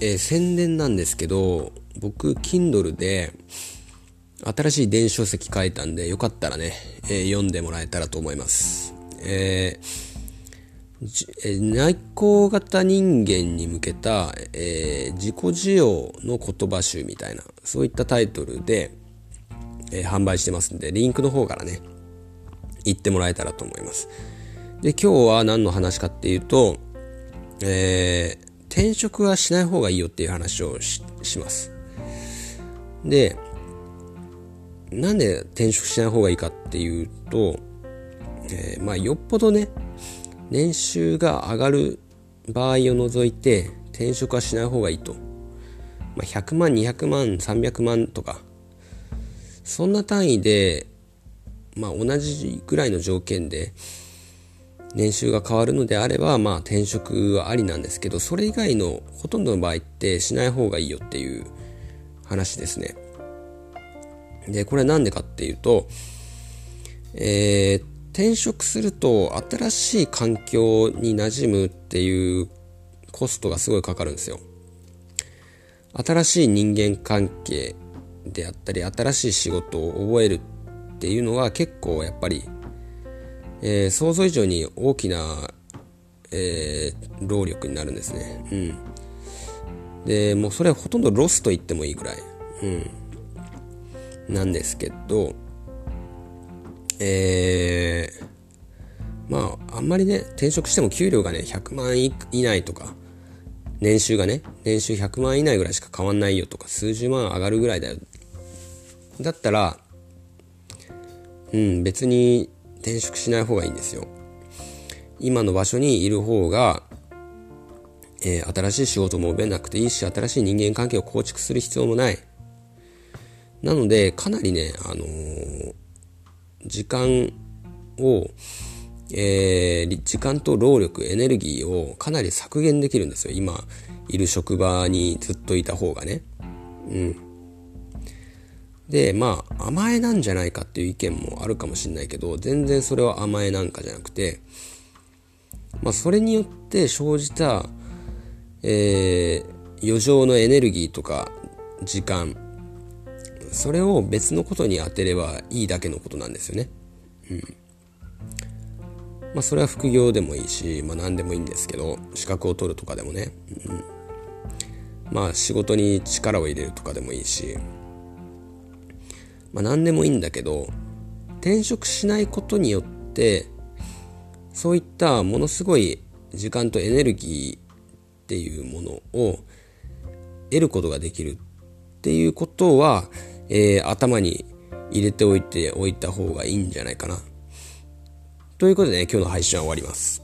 えー、宣伝なんですけど、僕、Kindle で、新しい電子書籍書いたんで、よかったらね、えー、読んでもらえたらと思います。えー、内向型人間に向けた、え、自己需要の言葉集みたいな、そういったタイトルで、え、販売してますんで、リンクの方からね、行ってもらえたらと思います。で、今日は何の話かっていうと、えー、転職はしない方がいいよっていう話をします。で、なんで転職しない方がいいかっていうと、えー、まあよっぽどね、年収が上がる場合を除いて転職はしない方がいいと。まあ、100万、200万、300万とか、そんな単位で、まあ同じぐらいの条件で、年収が変わるのであれば、まあ転職はありなんですけど、それ以外のほとんどの場合ってしない方がいいよっていう話ですね。で、これなんでかっていうと、えー、転職すると新しい環境に馴染むっていうコストがすごいかかるんですよ。新しい人間関係であったり、新しい仕事を覚えるっていうのは結構やっぱりえー、想像以上に大きな、えー、労力になるんですね。うん。で、もうそれはほとんどロスと言ってもいいぐらい。うん。なんですけど、えー、まあ、あんまりね、転職しても給料がね、100万以内とか、年収がね、年収100万以内ぐらいしか変わんないよとか、数十万上がるぐらいだよ。だったら、うん、別に転職しない方がいいんですよ。今の場所にいる方が、えー、新しい仕事も覚えなくていいし、新しい人間関係を構築する必要もない。なので、かなりね、あのー、時間を、えー、時間と労力、エネルギーをかなり削減できるんですよ。今、いる職場にずっといた方がね。うん。で、まあ、甘えなんじゃないかっていう意見もあるかもしれないけど、全然それは甘えなんかじゃなくて、まあ、それによって生じた、えー、余剰のエネルギーとか時間、それを別のことに当てればいいだけのことなんですよね。うん。まあ、それは副業でもいいし、まあ、何でもいいんですけど、資格を取るとかでもね。うん。まあ、仕事に力を入れるとかでもいいし、まあ、何でもいいんだけど転職しないことによってそういったものすごい時間とエネルギーっていうものを得ることができるっていうことは、えー、頭に入れておいておいた方がいいんじゃないかな。ということでね、今日の配信は終わります。